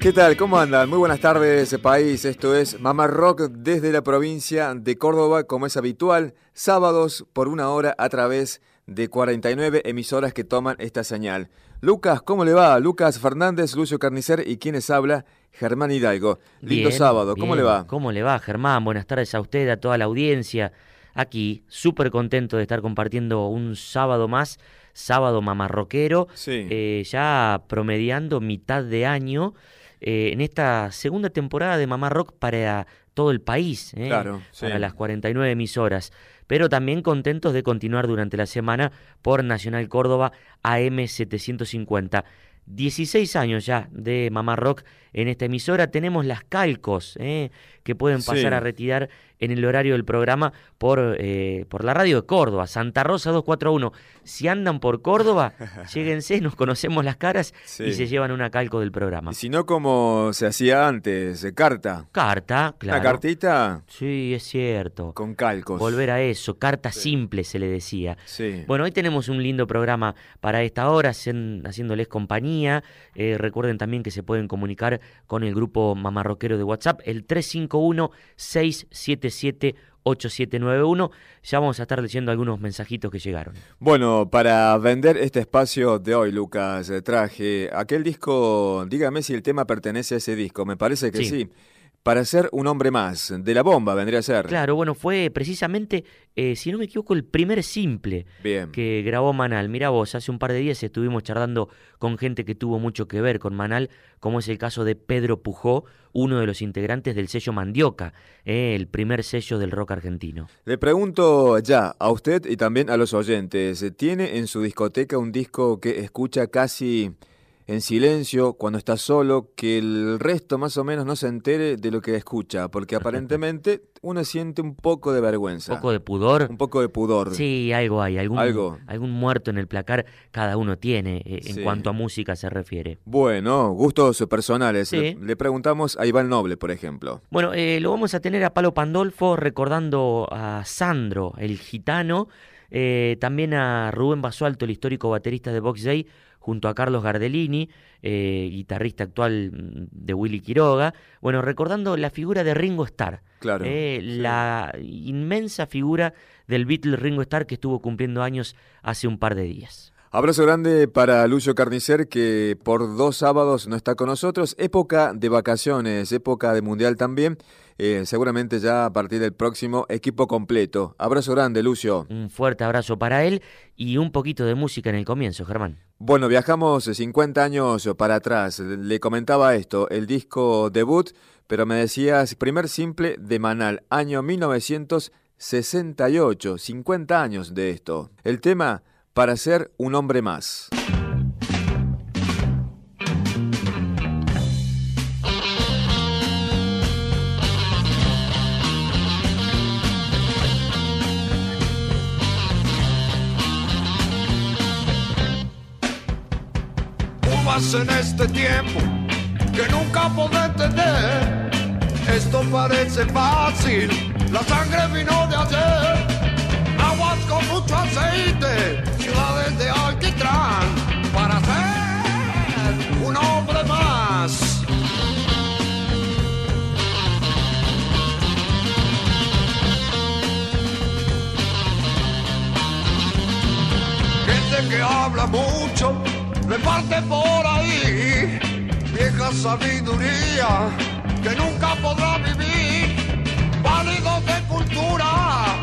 ¿Qué tal? ¿Cómo andan? Muy buenas tardes, país. Esto es Mamá Rock desde la provincia de Córdoba, como es habitual, sábados por una hora a través de 49 emisoras que toman esta señal. Lucas, ¿cómo le va? Lucas Fernández, Lucio Carnicer y quienes habla, Germán Hidalgo. Lindo Bien, sábado, ¿cómo bien. le va? ¿Cómo le va, Germán? Buenas tardes a usted, a toda la audiencia. Aquí, súper contento de estar compartiendo un sábado más, sábado mamarroquero, Sí. eh, ya promediando mitad de año eh, en esta segunda temporada de Mamá Rock para todo el país, eh, Claro, sí. para las 49 emisoras. Pero también contentos de continuar durante la semana por Nacional Córdoba AM 750. 16 años ya de Mamá Rock en esta emisora. Tenemos las calcos eh, que pueden pasar Sí. a retirar en el horario del programa por, eh, por la radio de Córdoba, Santa Rosa 241. Si andan por Córdoba, lléguense, nos conocemos las caras Sí. y se llevan una calco del programa. Y si no, como se hacía antes, eh, carta. Carta, claro. Una cartita Sí, es cierto. con calcos. Volver a eso, carta simple se le decía. Sí. Bueno, hoy tenemos un lindo programa para esta hora, haciéndoles compañía. Eh, recuerden también que se pueden comunicar con el grupo mamarroquero de WhatsApp, el 351-677-8791. Ya vamos a estar leyendo algunos mensajitos que llegaron. Bueno, para vender este espacio de hoy, Lucas, eh, traje aquel disco, dígame si el tema pertenece a ese disco, me parece que sí. Sí. Para ser un hombre más, de la bomba vendría a ser. Claro, bueno, fue precisamente, eh, si no me equivoco, el primer simple Bien. que grabó Manal. Mira vos, hace un par de días estuvimos charlando con gente que tuvo mucho que ver con Manal, como es el caso de Pedro Pujó, uno de los integrantes del sello Mandioca, eh, el primer sello del rock argentino. Le pregunto ya a usted y también a los oyentes, ¿tiene en su discoteca un disco que escucha casi en silencio cuando está solo, que el resto más o menos no se entere de lo que escucha? Porque aparentemente uno siente un poco de vergüenza. Un poco de pudor. Un poco de pudor. Sí, algo hay, algún, Algo. algún muerto en el placar cada uno tiene eh, en Sí. cuanto a música se refiere. Bueno, gustos personales. Sí. Le, le preguntamos a Iván Noble, por ejemplo. Bueno, eh, lo vamos a tener a Palo Pandolfo recordando a Sandro, el gitano, eh, también a Rubén Basualto, el histórico baterista de Box Day, junto a Carlos Gardellini, eh, guitarrista actual mm, de Willy Quiroga. Bueno, recordando la figura de Ringo Starr, Claro. eh, sí. la inmensa figura del Beatle Ringo Starr que estuvo cumpliendo años hace un par de días. Abrazo grande para Lucio Carnicer, que por dos sábados no está con nosotros. Época de vacaciones, época de mundial también. Eh, seguramente ya a partir del próximo equipo completo. Abrazo grande, Lucio. Un fuerte abrazo para él y un poquito de música en el comienzo, Germán. Bueno, viajamos 50 años para atrás. Le comentaba esto, el disco debut, pero me decías, primer simple de Manal, año 1968, 50 años de esto. El tema, para ser un hombre más. En este tiempo que nunca podré entender. Esto parece fácil, la sangre vino de ayer. Aguas con mucho aceite, ciudades de alquitrán, para ser un hombre más. Gente que habla mucho, reparte por ahí vieja sabiduría que nunca podrá vivir. Válidos de cultura,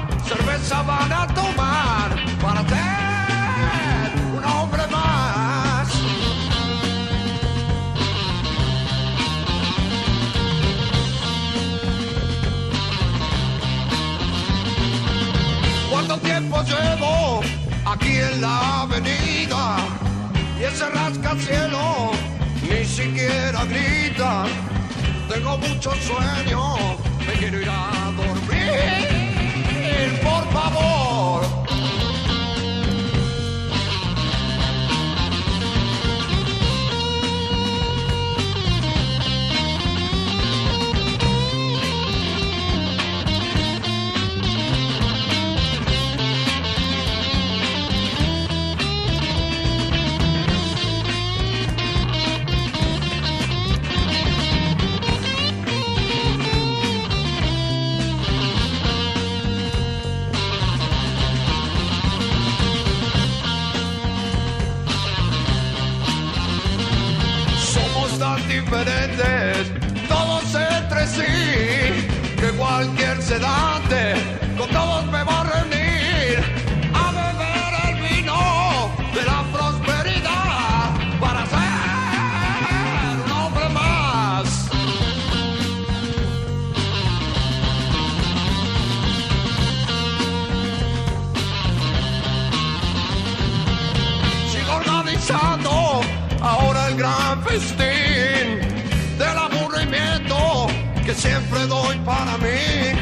siempre doy para mí.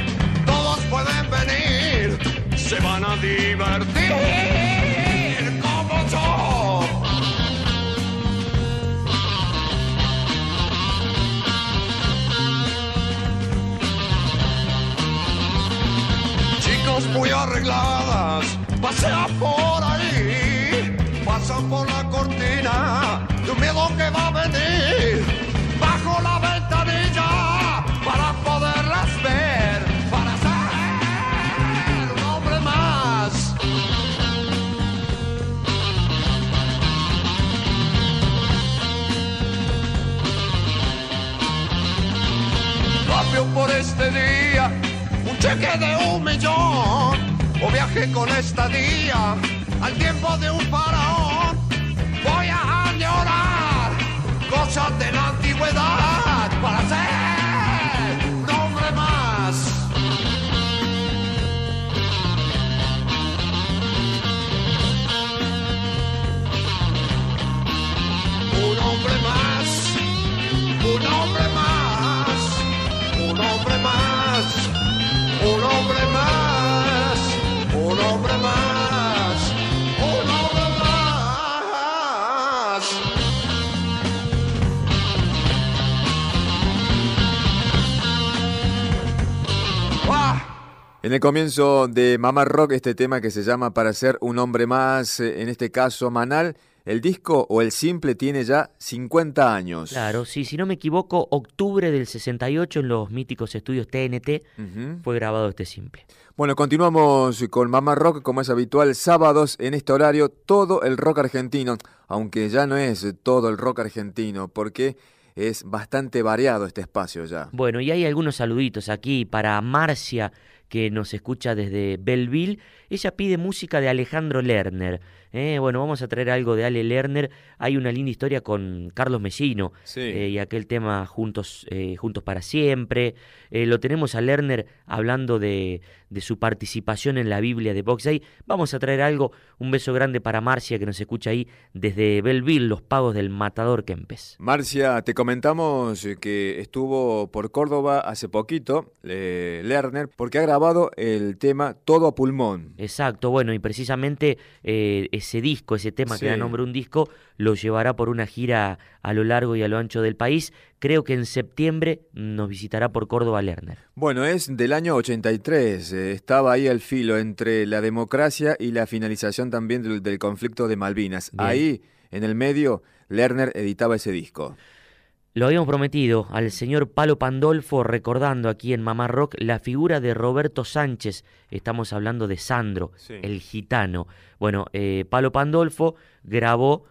Todos pueden venir, se van a divertir como yo. Chicos muy arregladas, pasean por ahí, pasan por la cortina un miedo que va a venir por este día. Un cheque de un millón. O viaje con estadía al tiempo de un faraón. Voy a añorar cosas de la antigüedad En el comienzo de Mamá Rock, este tema que se llama Para ser un hombre más, eh, en este caso Manal, el disco o el simple tiene ya 50 años. Claro, sí, si no me equivoco, octubre del 68 en los míticos estudios TNT fue grabado este simple. Bueno, continuamos con Mamá Rock, como es habitual, sábados en este horario, todo el rock argentino, aunque ya no es todo el rock argentino, porque es bastante variado este espacio ya. Bueno, y hay algunos saluditos aquí para Marcia, que nos escucha desde Belleville. Ella pide música de Alejandro Lerner. ¿Eh? Bueno, vamos a traer algo de Ale Lerner. Hay una linda historia con Carlos Mellino Sí. eh, y aquel tema Juntos, eh, Juntos para Siempre. Lo tenemos a Lerner hablando de, de su participación en la Biblia de Box Day. Vamos a traer algo, un beso grande para Marcia que nos escucha ahí desde Belleville, los pagos del matador Kempes. Marcia, te comentamos que estuvo por Córdoba hace poquito, Lerner, porque ha grabado el tema Todo a Pulmón. Exacto, bueno, y precisamente ese disco, ese tema que da nombre a un disco, lo llevará por una gira a lo largo y a lo ancho del país. Creo que en septiembre nos visitará por Córdoba Lerner. Bueno, es del año 83, eh, estaba ahí al filo entre la democracia y la finalización también del, del conflicto de Malvinas. Bien. Ahí, en el medio, Lerner editaba ese disco. Lo habíamos prometido al señor Palo Pandolfo recordando aquí en Mamá Rock la figura de Roberto Sánchez. Estamos hablando de Sandro, Sí. el gitano. Bueno, eh, Palo Pandolfo grabó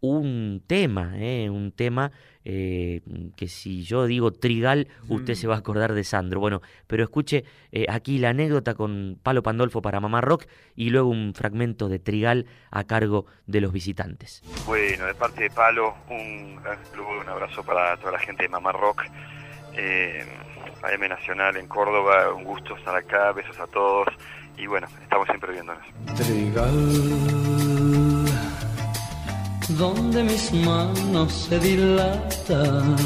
un tema, ¿eh? un tema eh, que si yo digo Trigal, usted se va a acordar de Sandro. Bueno, pero escuche eh, aquí la anécdota con Palo Pandolfo para Mamá Rock y luego un fragmento de Trigal a cargo de los visitantes. Bueno, de parte de Palo, un un abrazo para toda la gente de Mamá Rock. Eh, AM Nacional en Córdoba, un gusto estar acá, besos a todos y bueno, estamos siempre viéndonos. Trigal donde mis manos se dilatan.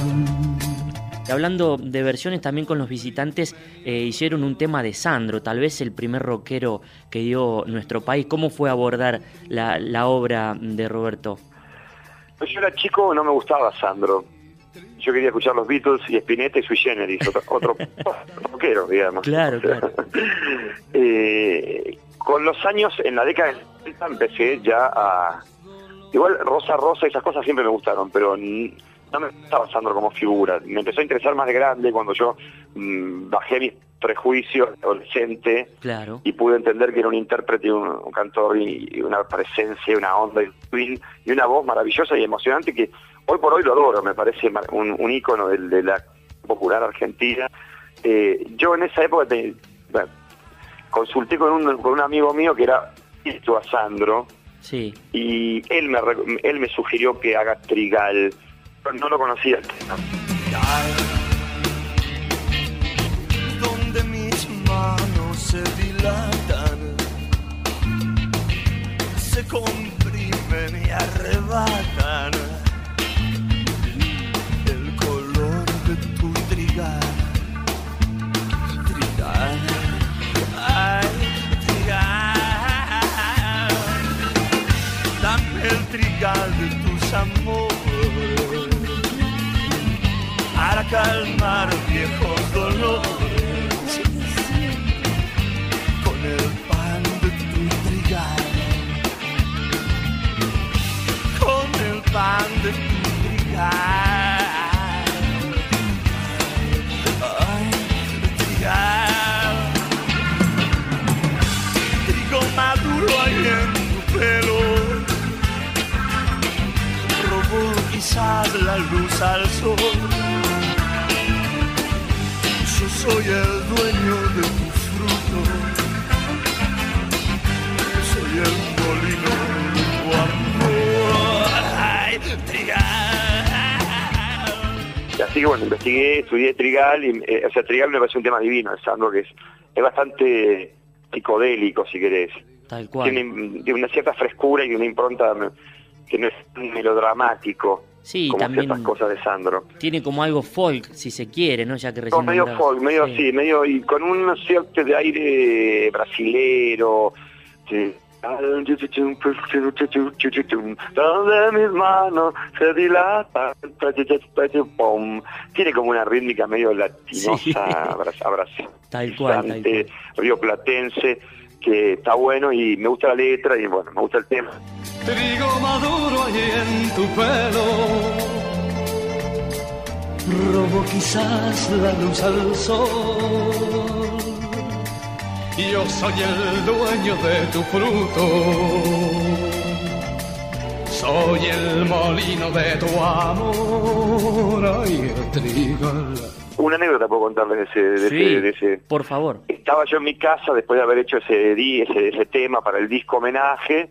hablando de versiones también con los visitantes, eh, hicieron un tema de Sandro, tal vez el primer rockero que dio nuestro país. ¿Cómo fue abordar la, obra de Roberto? Pues yo era chico, no me gustaba Sandro. Yo quería escuchar los Beatles y Spinetta y Sui Generis, otro, rockero, digamos. Claro, claro. Eh, con los años, en la década de empecé ya a, Igual Rosa Rosa, esas cosas siempre me gustaron, pero no me estaba Sandro como figura. Me empezó a interesar más de grande cuando yo mm, bajé mis prejuicios adolescente claro. y pude entender que era un intérprete, un, cantor y, una presencia, una onda y, una voz maravillosa y emocionante que hoy por hoy lo adoro, me parece un, un ícono de, la popular argentina. Eh, yo en esa época consulté con un, con un amigo mío que era a Sandro, Sí. Y él me, él me sugirió que haga Trigal. No lo conocía. Donde mis manos se dilatan, se comprimen y arrebatan el color de tu. Trigal. De tus amores. Para calmar viejos dolores. Con el pan de tu trigal. Con el pan de tu trigal la luz al sol. Yo soy el dueño de tu fruto. Soy el molino de tu amor. Ay, y así que bueno, investigué, estudié Trigal, y, eh, o sea, Trigal me parece un tema divino, es algo que es, es bastante psicodélico, si querés. Tal cual. Tiene, una cierta frescura y una impronta que no es melodramático. Sí, como también ciertas cosas de Sandro. Tiene como algo folk, si se quiere, ¿no? Ya que recién medio folk, medio sí. sí. medio y con un cierto de aire brasilero. Sí. Donde mis manos se dilatan, tiene como una rítmica medio latinosa, sí. tal cual, tal cual. Río Platense que está bueno y me gusta la letra y bueno, me gusta el tema. Trigo maduro allí en tu pelo, robo quizás la luz al sol. Yo soy el dueño de tu fruto, soy el molino de tu amor, ay, trigo una anécdota puedo contarles de ese, Por favor. Estaba yo en mi casa después de haber hecho ese, ese, ese tema para el disco homenaje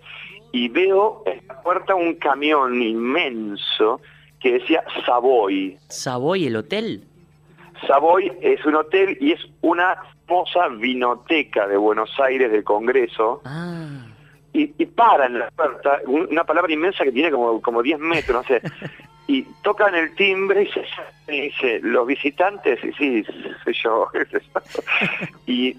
y veo en la puerta un camión inmenso que decía Savoy. ¿Savoy el hotel? Savoy es un hotel y es una famosa vinoteca de Buenos Aires del Congreso. Ah. Y, y para en la puerta, una palabra inmensa que tiene como, como 10 metros, no sé. y tocan el timbre y se dice, los visitantes, y sí, soy yo. y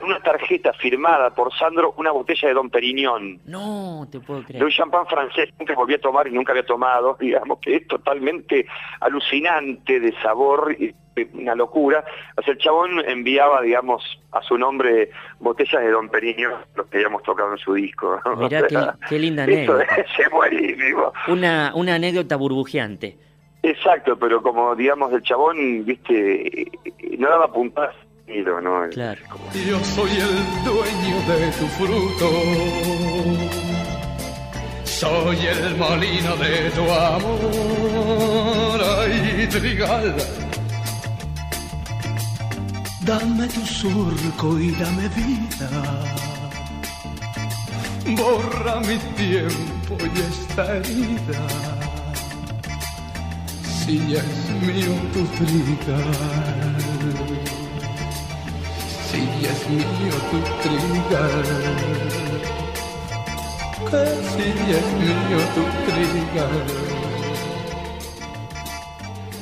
una tarjeta firmada por Sandro, una botella de Don Periñón. No, te puedo creer. De un champán francés, nunca volví a tomar y nunca había tomado, digamos, que es totalmente alucinante de sabor y una locura. O sea, el chabón enviaba, digamos, a su nombre botellas de Don Periñón, los que habíamos tocado en su disco. Mirá qué, linda anécdota. es buenísimo. Una, una anécdota burbujeante. Exacto, pero como, digamos, el chabón, viste, no daba puntadas ¿no? Claro. Yo soy el dueño de tu fruto. soy el molino de tu amor, ay, trigal. Dame tu surco y dame vida. Borra mi tiempo y esta herida. Si es mío tu trigal. Es mío tu trigal. Que es mío tu trigal.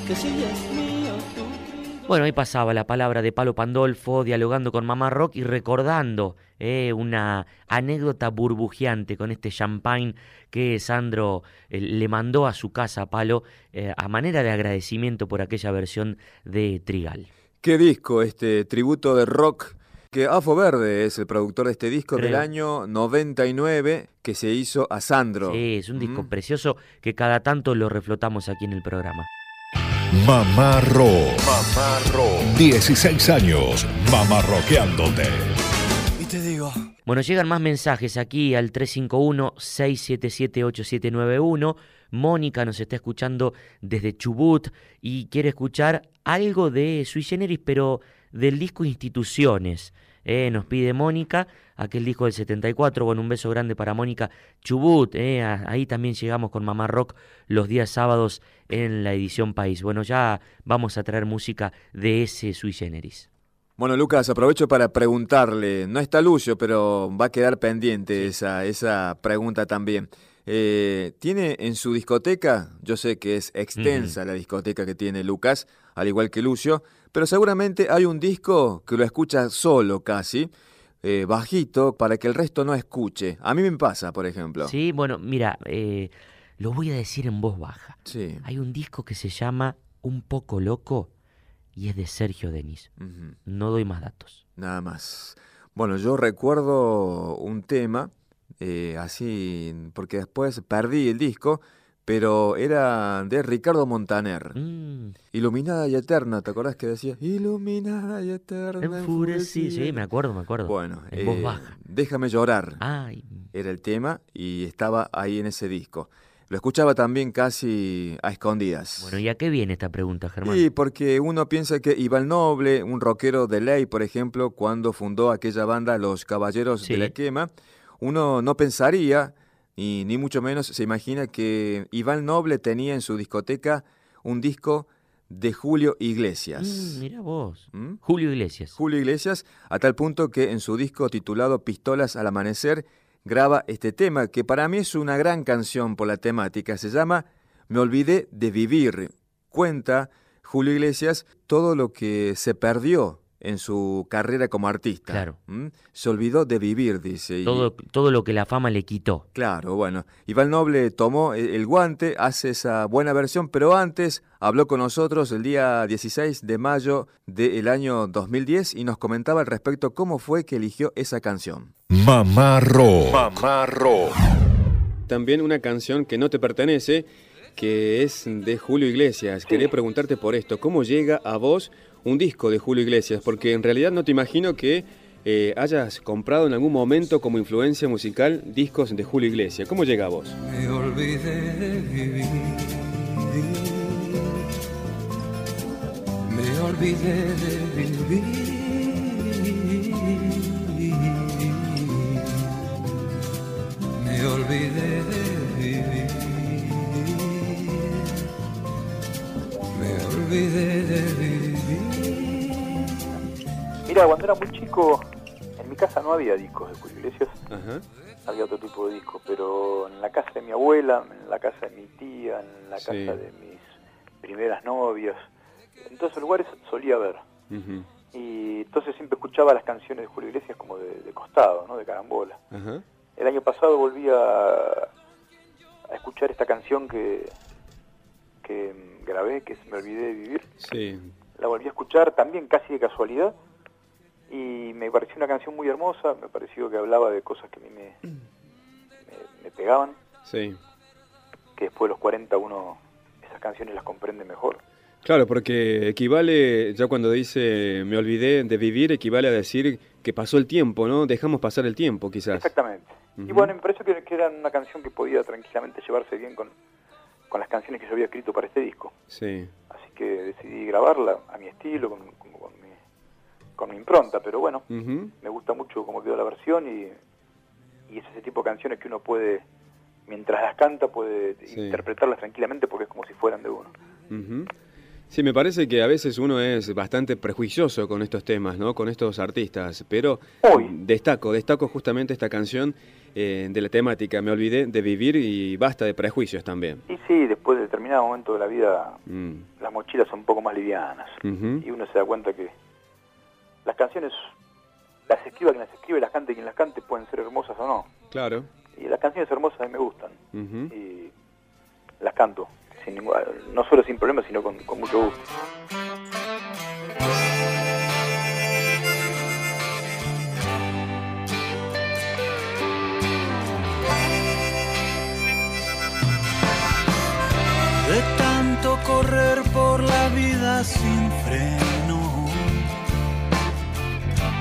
Que es mío tu Bueno, ahí pasaba la palabra de Palo Pandolfo dialogando con Mamá Rock y recordando eh, una anécdota burbujeante con este champagne que Sandro eh, le mandó a su casa a Palo eh, a manera de agradecimiento por aquella versión de Trigal. ¿Qué disco este tributo de rock? Que Afo Verde es el productor de este disco del año 99 que se hizo a Sandro. Sí, es un disco Mm. precioso que cada tanto lo reflotamos aquí en el programa. Mamá Rock. Mamá Rock. 16 años mamarroqueándote. Y te digo, Bueno, llegan más mensajes aquí al 351-677-8791. Mónica nos está escuchando desde Chubut y quiere escuchar algo de Sui Generis, pero del disco Instituciones. Eh, nos pide Mónica, aquel disco del 74. Bueno, un beso grande para Mónica Chubut. eh, ahí también llegamos con Mamá Rock los días sábados en la edición País. Bueno, ya vamos a traer música de ese Sui Generis. Bueno, Lucas, aprovecho para preguntarle, no está Lucio, pero va a quedar pendiente esa, esa pregunta también. Eh, ¿Tiene en su discoteca, yo sé que es extensa la discoteca que tiene Lucas, al igual que Lucio, pero seguramente hay un disco que lo escucha solo casi, eh, bajito, para que el resto no escuche. A mí me pasa, por ejemplo. Sí, bueno, mira, eh, lo voy a decir en voz baja. Sí. Hay un disco que se llama Un poco loco y es de Sergio Denis. No doy más datos. Nada más. Bueno, yo recuerdo un tema, eh, así, porque después perdí el disco, pero era de Ricardo Montaner. Mm, Iluminada y eterna, ¿te acordás que decía? Iluminada y eterna. enfurecí. Sí, me acuerdo, me acuerdo. Bueno, en voz eh, baja. Déjame llorar. Ay, Era el tema y estaba ahí en ese disco. Lo escuchaba también casi a escondidas. bueno, ¿y a qué viene esta pregunta, Germán? Sí, porque uno piensa que Iván Noble, un rockero de ley, por ejemplo, cuando fundó aquella banda Los Caballeros Sí. de la Quema, uno no pensaría, y ni mucho menos se imagina que Iván Noble tenía en su discoteca un disco de Julio Iglesias. Mm, mira vos. ¿Mm? Julio Iglesias. Julio Iglesias, a tal punto que en su disco titulado Pistolas al Amanecer graba este tema, que para mí es una gran canción por la temática. Se llama Me olvidé de vivir. Cuenta Julio Iglesias todo lo que se perdió en su carrera como artista. Claro. ¿Mm? Se olvidó de vivir, dice. y- todo, todo lo que la fama le quitó. Claro, bueno. Iván Noble tomó e- el guante, hace esa buena versión, pero antes habló con nosotros el día 16 de mayo del año 2010 y nos comentaba al respecto cómo fue que eligió esa canción. Mamá Rock. Mamá Rock. También una canción que no te pertenece, que es de Julio Iglesias. Quería preguntarte por esto, ¿cómo llega a vos un disco de Julio Iglesias? Porque en realidad no te imagino que eh, hayas comprado en algún momento como influencia musical discos de Julio Iglesias. ¿Cómo llega a vos? Me olvidé de vivir. Me olvidé de vivir. Me olvidé de vivir. Me olvidé Mira, cuando era muy chico, en mi casa no había discos de Julio Iglesias, Ajá. había otro tipo de discos, pero en la casa de mi abuela, en la casa de mi tía, en la Sí. casa de mis primeras novias, en todos esos lugares solía ver. Y entonces siempre escuchaba las canciones de Julio Iglesias como de, de costado, ¿no? de carambola. El año pasado volví a, a escuchar esta canción que, que grabé, que Me olvidé de vivir. Sí. La volví a escuchar también casi de casualidad y me pareció una canción muy hermosa, me pareció que hablaba de cosas que a mí me, me, me pegaban, Sí. que después de los 40 uno esas canciones las comprende mejor. Claro, porque equivale, ya cuando dice me olvidé de vivir, equivale a decir que pasó el tiempo, ¿no? Dejamos pasar el tiempo, quizás. Exactamente. Y bueno, me pareció que, que era una canción que podía tranquilamente llevarse bien con, con las canciones que yo había escrito para este disco. Sí. Así que decidí grabarla a mi estilo, con, con- con mi, impronta, pero bueno, Ujú. me gusta mucho cómo quedó la versión y, y es ese tipo de canciones que uno puede, mientras las canta, puede Sí. interpretarlas tranquilamente porque es como si fueran de uno. Ujú. Sí, me parece que a veces uno es bastante prejuicioso con estos temas, ¿no? Con estos artistas, pero destaco, destaco justamente esta canción eh, de la temática, me olvidé de vivir y basta de prejuicios también. Y sí, después de determinado momento de la vida, Mm. las mochilas son un poco más livianas. Ujú. Y uno se da cuenta que las canciones, las escriba quien las escribe, las cante quien las cante, pueden ser hermosas o no. Claro. Y las canciones hermosas a mí me gustan. Y las canto, sin ningún- no solo sin problemas, sino con, con mucho gusto. De tanto correr por la vida sin freno,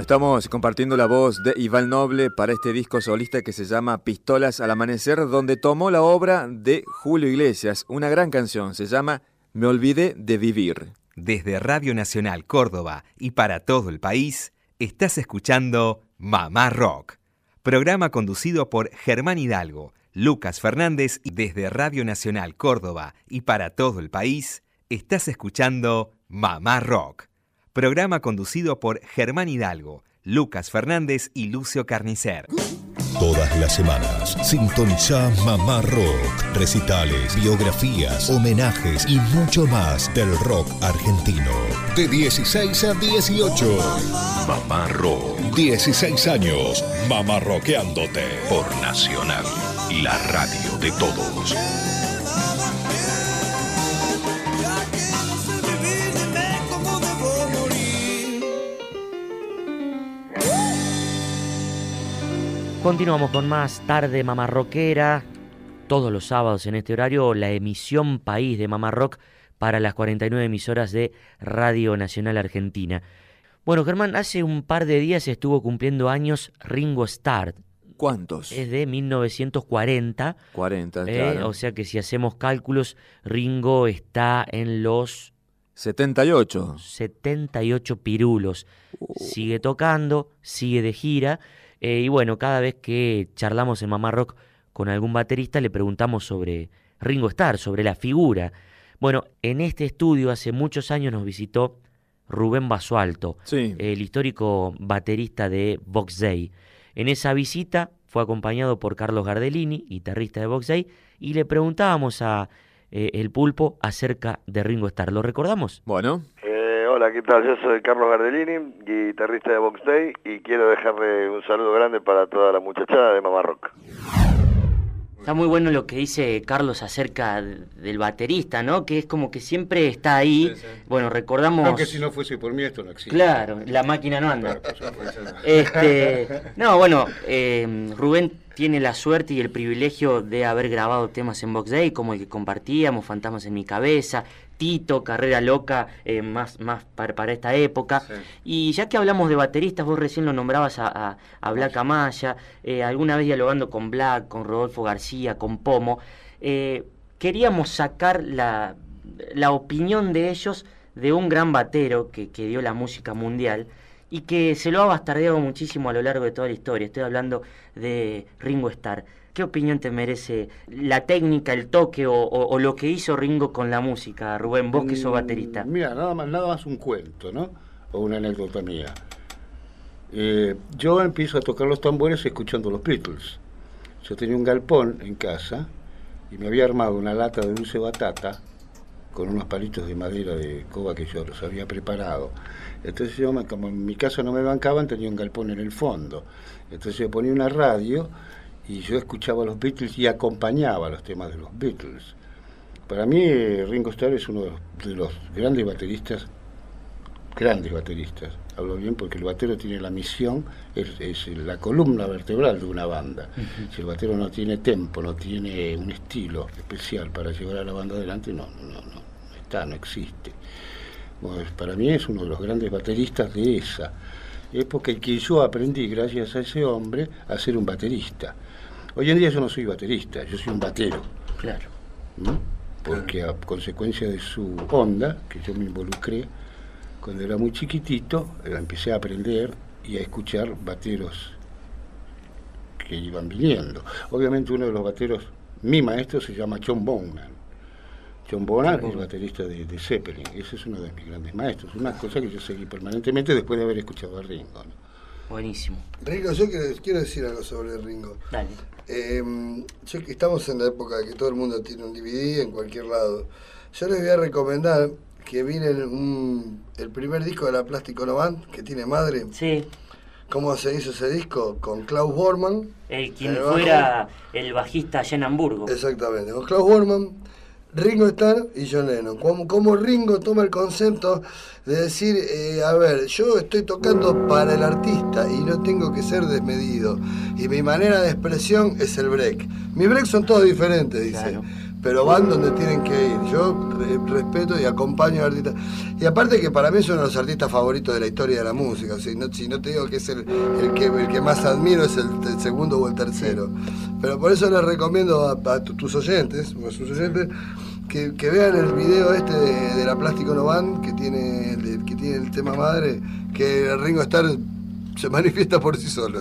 Estamos compartiendo la voz de Iván Noble para este disco solista que se llama Pistolas al Amanecer, donde tomó la obra de Julio Iglesias, una gran canción, se llama Me Olvidé de Vivir. Desde Radio Nacional Córdoba y para todo el país, estás escuchando Mamá Rock, programa conducido por Germán Hidalgo, Lucas Fernández y desde Radio Nacional Córdoba y para todo el país, estás escuchando Mamá Rock, programa conducido por Germán Hidalgo, Lucas Fernández y Lucio Carnicer. Todas las semanas, sintoniza Mamá Rock, recitales, biografías, homenajes y mucho más del rock argentino. De 16 a 18. Mamá Rock. 16 años. Mamá Rockeándote. Por Nacional. La radio de todos. Continuamos con más tarde Mamá Rockera. Todos los sábados en este horario, la emisión país de Mamá Rock para las 49 emisoras de Radio Nacional Argentina. Bueno, Germán, hace un par de días estuvo cumpliendo años Ringo Starr. ¿Cuántos? Es de 1940. 40, eh, claro. O sea que si hacemos cálculos, Ringo está en los 78. 78 pirulos. Sigue tocando, sigue de gira. Eh, y bueno, cada vez que charlamos en Mamá Rock con algún baterista, le preguntamos sobre Ringo Starr, sobre la figura. Bueno, en este estudio hace muchos años nos visitó Rubén Basualto, Sí. el histórico baterista de Box Day. En esa visita fue acompañado por Carlos Gardellini, guitarrista de Box Day, y le preguntábamos a eh, el pulpo acerca de Ringo Starr. ¿Lo recordamos? Bueno. Eh, hola, ¿qué tal? Yo soy Carlos Gardellini, guitarrista de Box Day, y quiero dejarle un saludo grande para toda la muchachada de Mamá Rock. Está muy bueno lo que dice Carlos acerca de- del baterista, ¿no? Que es como que siempre está ahí. Bueno, recordamos... Aunque si no fuese por mí esto no existe. Claro, la máquina no anda. Claro. Este, no, bueno, eh, Rubén tiene la suerte y el privilegio de haber grabado temas en Box Day, como el que compartíamos, Fantasmas en mi cabeza, Tito, Carrera Loca, eh, más, más para, para esta época. Y ya que hablamos de bateristas, vos recién lo nombrabas a, a, a Black Amaya, eh, alguna vez dialogando con Black, con Rodolfo García, con Pomo, eh, queríamos sacar la, la opinión de ellos de un gran batero que, que dio la música mundial y que se lo ha bastardeado muchísimo a lo largo de toda la historia. Estoy hablando de Ringo Starr. ¿Qué opinión te merece la técnica, el toque o, o- o lo que hizo Ringo con la música, Rubén? Vos que sos baterista. Mm, Mira, nada más, nada más un cuento, ¿no? O una anécdota mía. Eh, yo empiezo a tocar los tambores escuchando los Beatles. Yo tenía un galpón en casa y me había armado una lata de dulce batata con unos palitos de madera de coba que yo los había preparado. Entonces yo, como en mi casa no me bancaban, tenía un galpón en el fondo. Entonces yo ponía una radio y yo escuchaba los Beatles y acompañaba los temas de los Beatles. Para mí eh, Ringo Starr es uno de los, de los grandes bateristas, grandes bateristas. Hablo bien porque el batero tiene la misión, es, es la columna vertebral de una banda. Si el batero no tiene tempo, no tiene un estilo especial para llevar a la banda adelante, no, no, no, no está, no existe. Bueno, es- para mí es uno de los grandes bateristas de esa época y que yo aprendí, gracias a ese hombre, a ser un baterista. Hoy en día yo no soy baterista, yo soy un batero. Claro. ¿no? Porque a consecuencia de su onda, que yo me involucré, cuando era muy chiquitito, empecé a aprender y a escuchar bateros que iban viniendo. Obviamente uno de los bateros mi maestro se llama John Bonham. John Bonham es baterista de, Zeppelin, ese es uno de mis grandes maestros, una cosa que yo seguí permanentemente después de haber escuchado a Ringo. Buenísimo. Ringo, yo quiero, decir algo sobre Ringo. Dale. Eh, yo, estamos en la época que todo el mundo tiene un DVD en cualquier lado. Yo les voy a recomendar que viene el primer disco de la Plástico Band, que tiene madre. Sí. ¿Cómo se hizo ese disco? Con Klaus Bormann. El quien fuera el bajista allá en Hamburgo. Exactamente, con Klaus Bormann, Ringo Starr y John Lennon. Como, Ringo toma el concepto de decir, eh, a ver, yo estoy tocando para el artista y no tengo que ser desmedido. Y mi manera de expresión es el break. Mis breaks son todos diferentes, dice pero van donde tienen que ir. Yo respeto y acompaño al artista. Y aparte que para mí es de los artistas favoritos de la historia de la música. Si no, si no te digo que es el, el, que, el más admiro, es el, segundo o el tercero. Pero por eso les recomiendo a, tus oyentes, a sus oyentes, que, vean el video este de, la Plástico Novan, que tiene, que tiene el tema madre, que Ringo Starr se manifiesta por sí solo.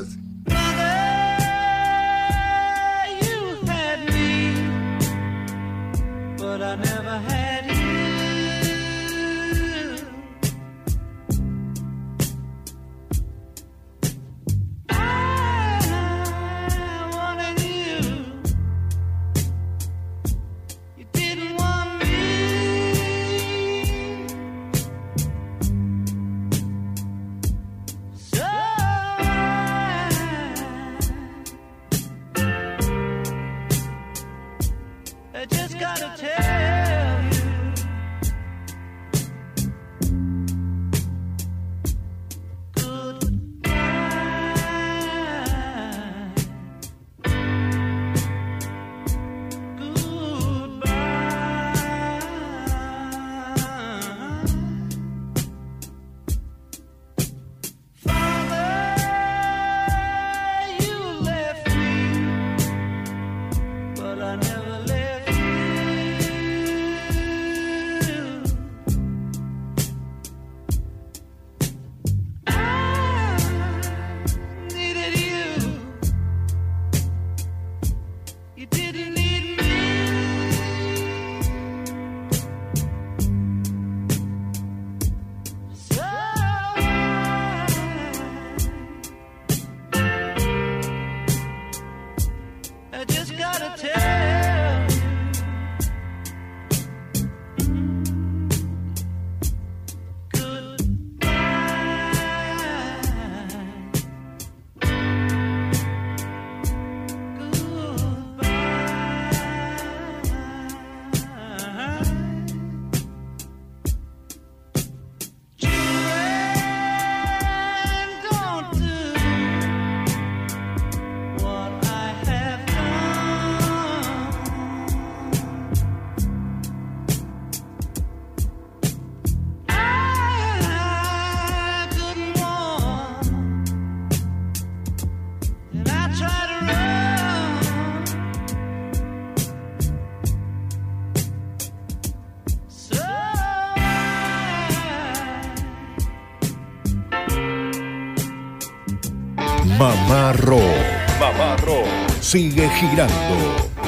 Mamá Rock. Sigue girando.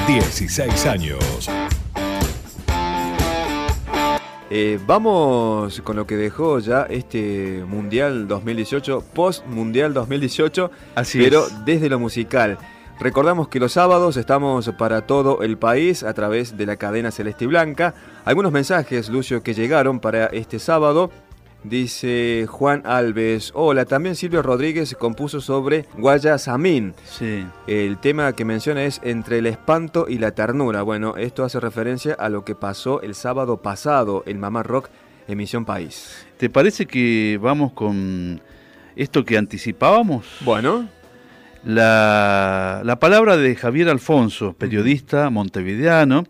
16 años. Eh, vamos con lo que dejó ya este Mundial 2018, post Mundial 2018, Así pero desde lo musical. Recordamos que los sábados estamos para todo el país a través de la cadena Celeste y Blanca. Algunos mensajes, Lucio, que llegaron para este sábado. Dice Juan Alves, hola, también Silvio Rodríguez compuso sobre Guayasamín. Sí. El tema que menciona es Entre el espanto y la ternura. Bueno, esto hace referencia a lo que pasó el sábado pasado en Mamá Rock, emisión País. ¿Te parece que vamos con esto que anticipábamos? Bueno. La, la palabra de Javier Alfonso, periodista montevideano,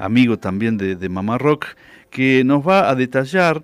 amigo también de, de Mamá Rock, que nos va a detallar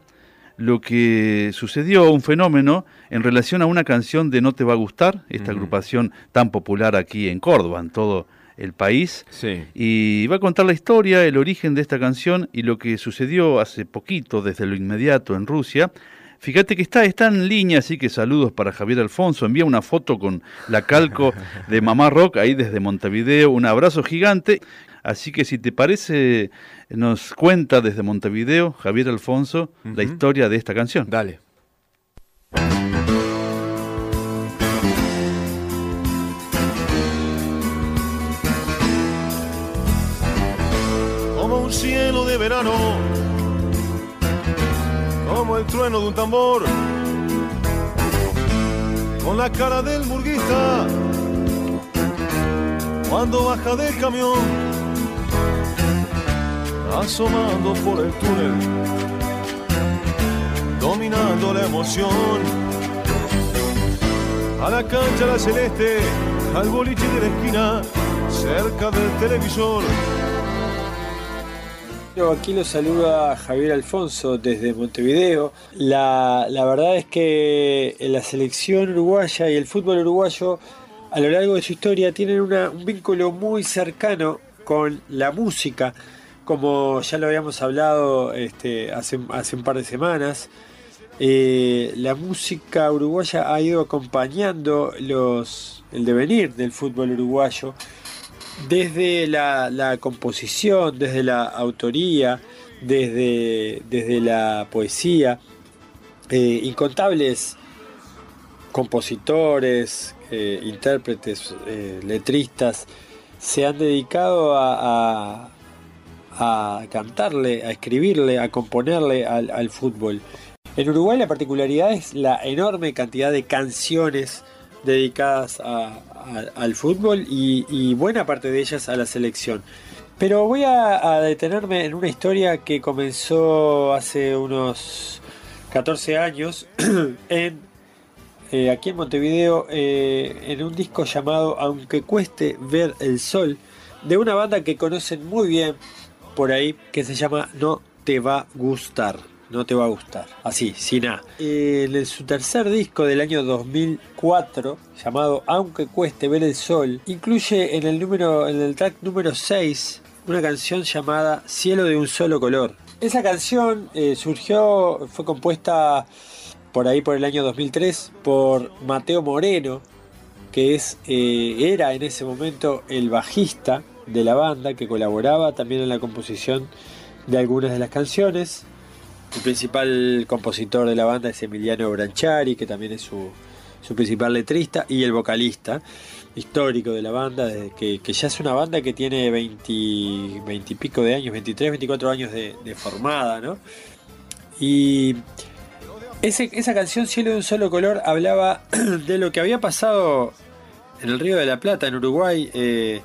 lo que sucedió, un fenómeno en relación a una canción de No te va a gustar, esta agrupación tan popular aquí en Córdoba, en todo el país. Y va a contar la historia, el origen de esta canción y lo que sucedió hace poquito, desde lo inmediato, en Rusia. Fíjate que está, está en línea, así que saludos para Javier Alfonso. Envía una foto con la calco de Mamá Rock ahí desde Montevideo. Un abrazo gigante. Así que si te parece, nos cuenta desde Montevideo Javier Alfonso la historia de esta canción. Dale. Como un cielo de verano, como el trueno de un tambor, con la cara del burguista cuando baja del camión, asomando por el túnel, dominando la emoción. A la cancha la celeste, al boliche de la esquina, cerca del televisor. Aquí lo saluda Javier Alfonso desde Montevideo. La, la verdad es que la selección uruguaya y el fútbol uruguayo a lo largo de su historia tienen un vínculo muy cercano con la música, como ya lo habíamos hablado este, hace, un par de semanas. Eh, la música uruguaya ha ido acompañando los, el devenir del fútbol uruguayo desde la, composición, desde la autoría, desde, desde la poesía. Eh, incontables compositores, eh, intérpretes, letristas, se han dedicado a, cantarle, a escribirle, a componerle al, fútbol. En Uruguay la particularidad es la enorme cantidad de canciones dedicadas al fútbol y, buena parte de ellas a la selección. Pero voy a, a, detenerme en una historia que comenzó hace unos 14 años en eh, aquí en Montevideo eh, en un disco llamado Aunque cueste ver el sol, de una banda que conocen muy bien por ahí, que se llama No te va a gustar. No te va a gustar. Así, sin A. en su tercer disco del año 2004, llamado Aunque cueste ver el sol, incluye en el, número, en el track número 6 una canción llamada Cielo de un solo color. Esa canción eh, surgió, fue compuesta por ahí por el año 2003 por Mateo Moreno, que es, eh, era en ese momento el bajista de la banda, que colaboraba también en la composición de algunas de las canciones. El principal compositor de la banda es Emiliano Branchari, que también es su, principal letrista, y el vocalista histórico de la banda, que, que, ya es una banda que tiene 20, y pico de años, 23, 24 años de, de formada, ¿no? Y esa canción Cielo de un solo color hablaba de lo que había pasado en el Río de la Plata, en Uruguay, eh,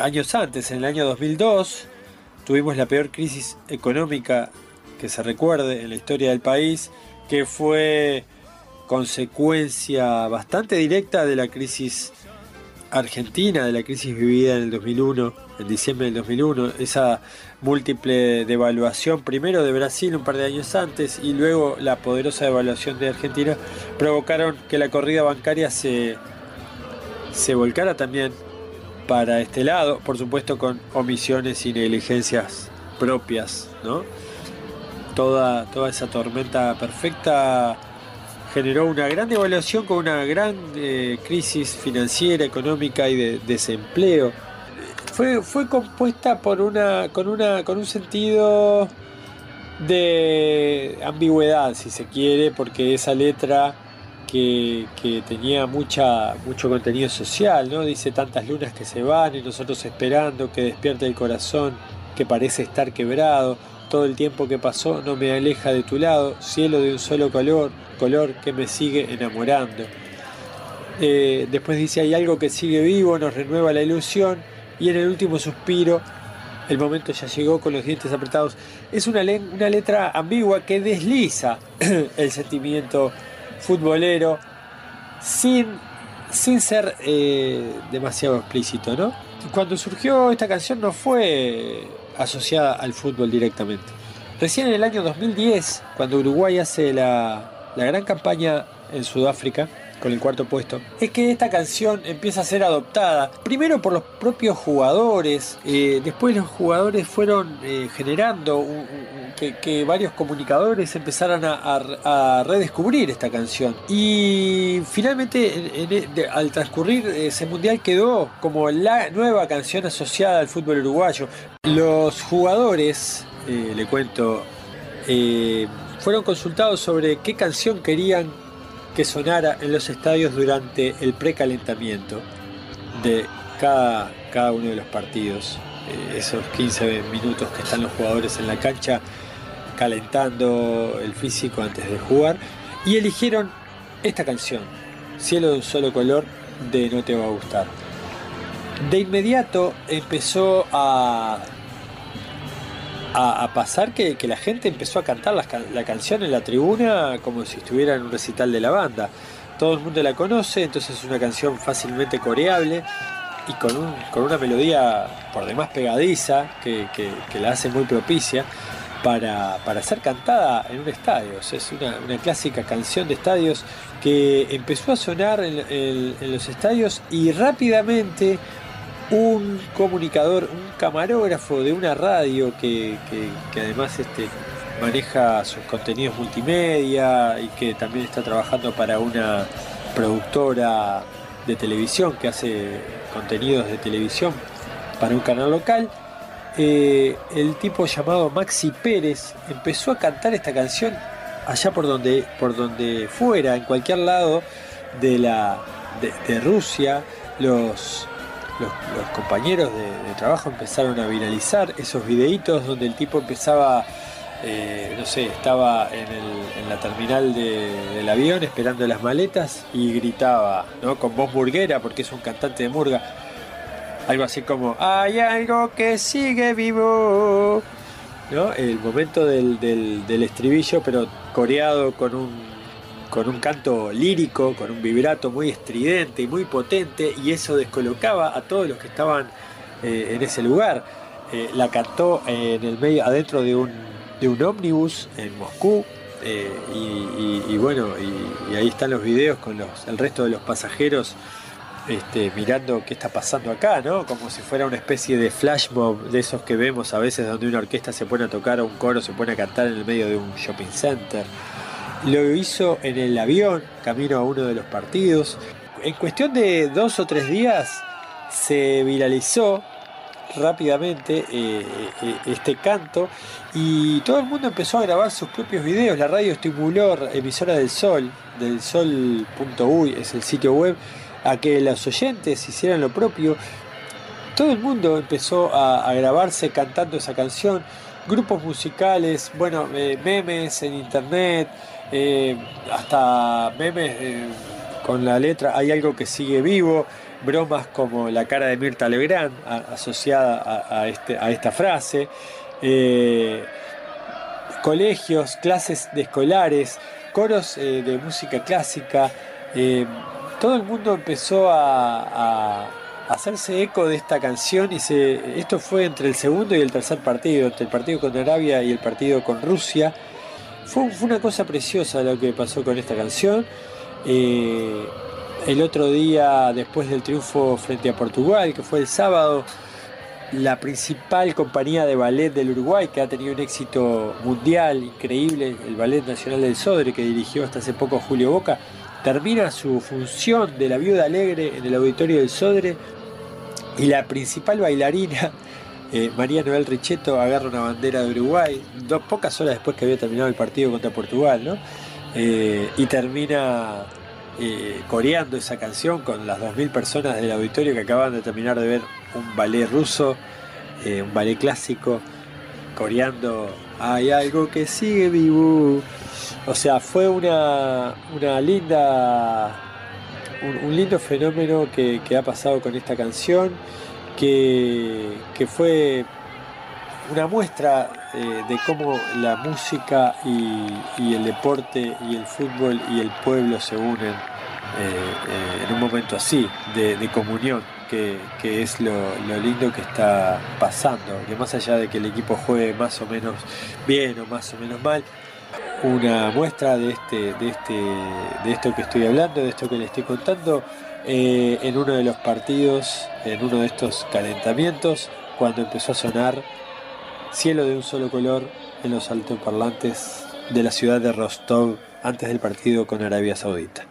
años antes, en el año 2002. Tuvimos la peor crisis económica que se recuerde en la historia del país, que fue consecuencia bastante directa de la crisis argentina, de la crisis vivida en el 2001, en diciembre del 2001, esa múltiple devaluación primero de Brasil un par de años antes y luego la poderosa devaluación de Argentina provocaron que la corrida bancaria se, se volcara también para este lado, por supuesto con omisiones y negligencias propias, ¿no? Toda, toda esa tormenta perfecta generó una gran devaluación con una gran eh, crisis financiera, económica y de desempleo fue, fue compuesta por una, con, una, con un sentido de ambigüedad, si se quiere, porque esa letra que, tenía mucha, mucho contenido social, ¿no? Dice tantas lunas que se van y nosotros esperando que despierte el corazón que parece estar quebrado. Todo el tiempo que pasó no me aleja de tu lado, cielo de un solo color, color que me sigue enamorando. Eh, después dice hay algo que sigue vivo, nos renueva la ilusión y en el último suspiro el momento ya llegó con los dientes apretados. Es una, una letra ambigua que desliza el sentimiento futbolero sin, sin ser eh, demasiado explícito, ¿no? Cuando surgió esta canción no fue asociada al fútbol directamente. Recién en el año 2010, cuando Uruguay hace la, la gran campaña en Sudáfrica, con el cuarto puesto, es que esta canción empieza a ser adoptada, primero por los propios jugadores, eh, después los jugadores fueron eh, generando que, varios comunicadores empezaran a, redescubrir esta canción. Y finalmente, al transcurrir ese mundial, quedó como la nueva canción asociada al fútbol uruguayo. Los jugadores, eh, le cuento, fueron consultados sobre qué canción querían que sonara en los estadios durante el precalentamiento de cada, cada uno de los partidos. Eh, esos 15 minutos que están los jugadores en la cancha calentando el físico antes de jugar. Y eligieron esta canción, Cielo de un solo color, de No te va a gustar. De inmediato empezó a a, pasar que, la gente empezó a cantar la, canción en la tribuna como si estuviera en un recital de la banda. Todo el mundo la conoce, entonces es una canción fácilmente coreable y con, un, con una melodía por demás pegadiza que, la hace muy propicia para, ser cantada en un estadio. es una, clásica canción de estadios que empezó a sonar en los estadios y rápidamente un comunicador, un camarógrafo de una radio que, además este, maneja sus contenidos multimedia y que también está trabajando para una productora de televisión que hace contenidos de televisión para un canal local. Eh, el tipo llamado Maxi Pérez empezó a cantar esta canción allá por donde, por donde fuera, en cualquier lado de, la, de Rusia. Los, los, compañeros de, trabajo empezaron a viralizar esos videitos donde el tipo empezaba, eh, no sé, estaba en, la terminal del avión esperando las maletas y gritaba, ¿no? Con voz burguera, porque es un cantante de murga. Algo así como, hay algo que sigue vivo. ¿No? El momento del, del estribillo, pero coreado con un con un canto lírico, con un vibrato muy estridente y muy potente, y eso descolocaba a todos los que estaban eh, en ese lugar. Eh, la cantó en el medio, adentro de un, de un ómnibus en Moscú, eh, y, bueno, y, ahí están los videos con el resto de los pasajeros este, mirando qué está pasando acá, ¿no? Como si fuera una especie de flash mob de esos que vemos a veces donde una orquesta se pone a tocar o un coro se pone a cantar en el medio de un shopping center. Lo hizo en el avión, camino a uno de los partidos. En cuestión de dos o tres días se viralizó rápidamente eh, eh, este canto y todo el mundo empezó a grabar sus propios videos. La radio estimuló, emisora del Sol, del Sol.uy, es el sitio web, a que los oyentes hicieran lo propio. Todo el mundo empezó a grabarse cantando esa canción. Grupos musicales, bueno, eh, memes en internet, eh, hasta memes eh, con la letra Hay algo que sigue vivo, bromas como la cara de Mirta Legrand asociada a, este, a, esta frase, colegios, clases de escolares, coros de música clásica, todo el mundo empezó a, hacerse eco de esta canción y esto fue entre el segundo y el tercer partido, entre el partido con Arabia y el partido con Rusia. Fue, una cosa preciosa lo que pasó con esta canción. Eh, el otro día, después del triunfo frente a Portugal, que fue el sábado, la principal compañía de ballet del Uruguay, que ha tenido un éxito mundial increíble, el Ballet Nacional del Sodre, que dirigió hasta hace poco Julio Boca, termina su función de la viuda alegre en el auditorio del Sodre y la principal bailarina eh, María Noel Richetto agarra una bandera de Uruguay, dos pocas horas después que había terminado el partido contra Portugal, ¿no? Eh, y termina eh, coreando esa canción con las 2.000 personas del auditorio que acaban de terminar de ver un ballet ruso, un ballet clásico, coreando Hay algo que sigue vivo. O sea, fue una, una linda, un, lindo fenómeno que, ha pasado con esta canción que, fue una muestra eh, de cómo la música y, el deporte y el fútbol y el pueblo se unen eh, eh, en un momento así, de, comunión, que, es lo, lindo que está pasando, que más allá de que el equipo juegue más o menos bien o más o menos mal, una muestra de este, de este, de esto que estoy hablando, de esto que le estoy contando, eh, en uno de los partidos, en uno de estos calentamientos, cuando empezó a sonar Cielo de un solo color en los altoparlantes de la ciudad de Rostov antes del partido con Arabia Saudita.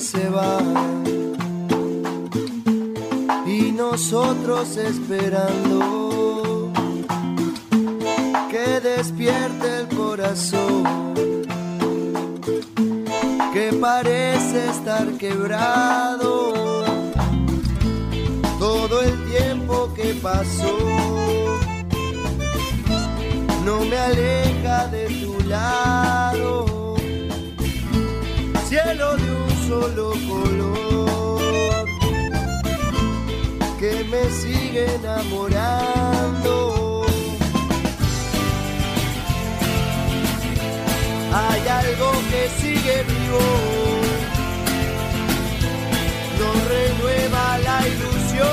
Se van y nosotros esperando que despierte el corazón que parece estar quebrado. Todo el tiempo que pasó no me aleja de tu lado. Cielo de un solo color que me sigue enamorando. hay algo que sigue vivo, nos renueva la ilusión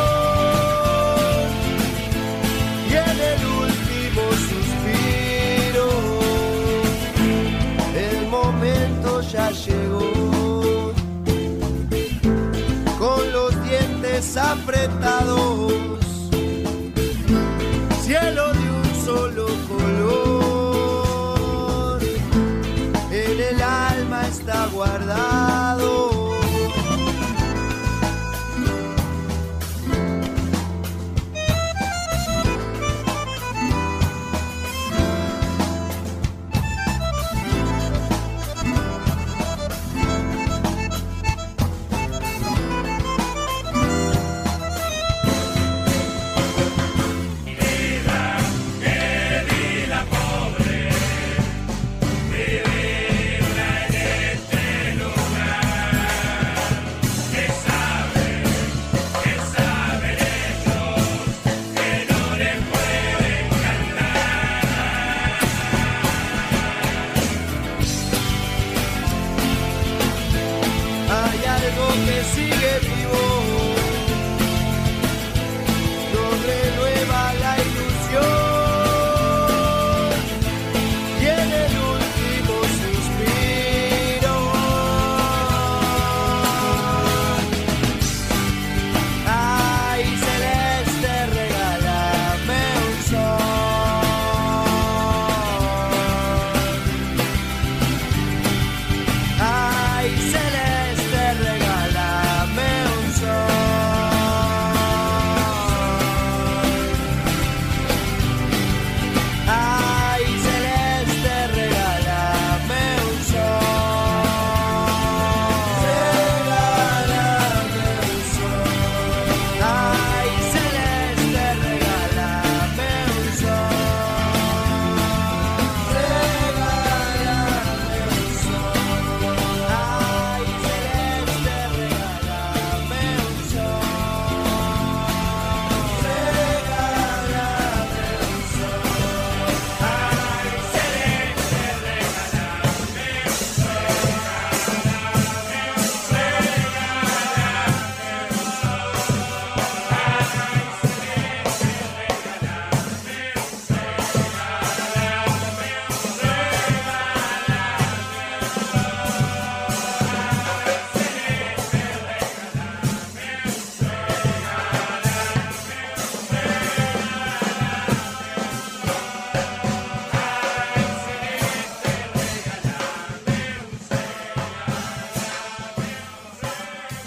y en el último suspiro el momento ya llegó apretados cielo de un solo color está guardado.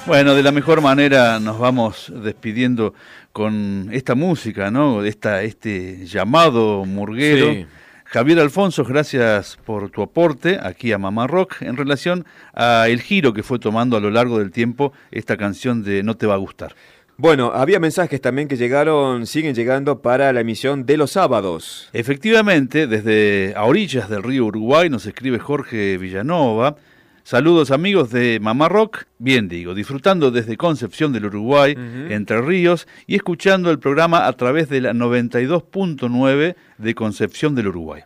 Bueno, de la mejor manera nos vamos despidiendo con esta música, ¿no? Esta, este llamado murguero. Javier Alfonso, gracias por tu aporte aquí a Mamá Rock en relación a el giro que fue tomando a lo largo del tiempo esta canción de No te va a gustar. Bueno, había mensajes también que llegaron, siguen llegando para la emisión de los sábados. Efectivamente, desde a orillas del río Uruguay nos escribe Jorge Villanova. Saludos amigos de Mamá Rock, bien digo, disfrutando desde Concepción del Uruguay, Entre Ríos, y escuchando el programa a través de la 92.9 de Concepción del Uruguay.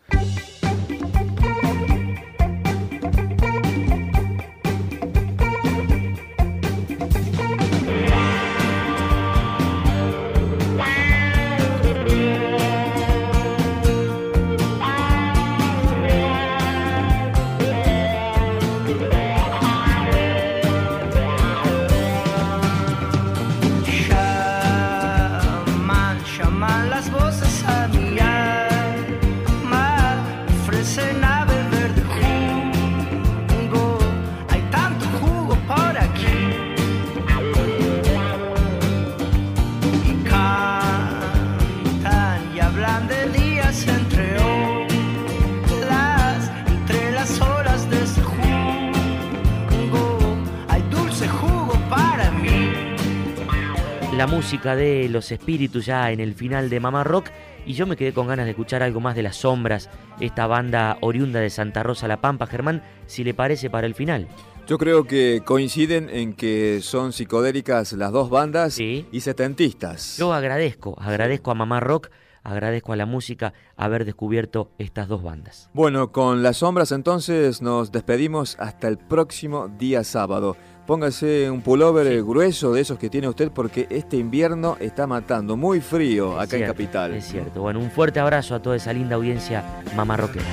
Música de Los Espíritus ya en el final de Mamá Rock y yo me quedé con ganas de escuchar algo más de Las Sombras, esta banda oriunda de Santa Rosa La Pampa, Germán, si le parece para el final. Yo creo que coinciden en que son psicodélicas las dos bandas y setentistas. Yo agradezco, agradezco a Mamá Rock, agradezco a la música haber descubierto estas dos bandas. Bueno, con las sombras entonces nos despedimos hasta el próximo día sábado. Póngase un pullover grueso de esos que tiene usted porque este invierno está matando muy frío acá en Capital. Es cierto. Bueno, un fuerte abrazo a toda esa linda audiencia mamarroquera.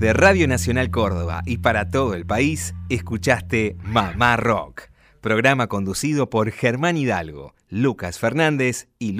Desde Radio Nacional Córdoba y para todo el país, escuchaste Mamá Rock, programa conducido por Germán Hidalgo, Lucas Fernández y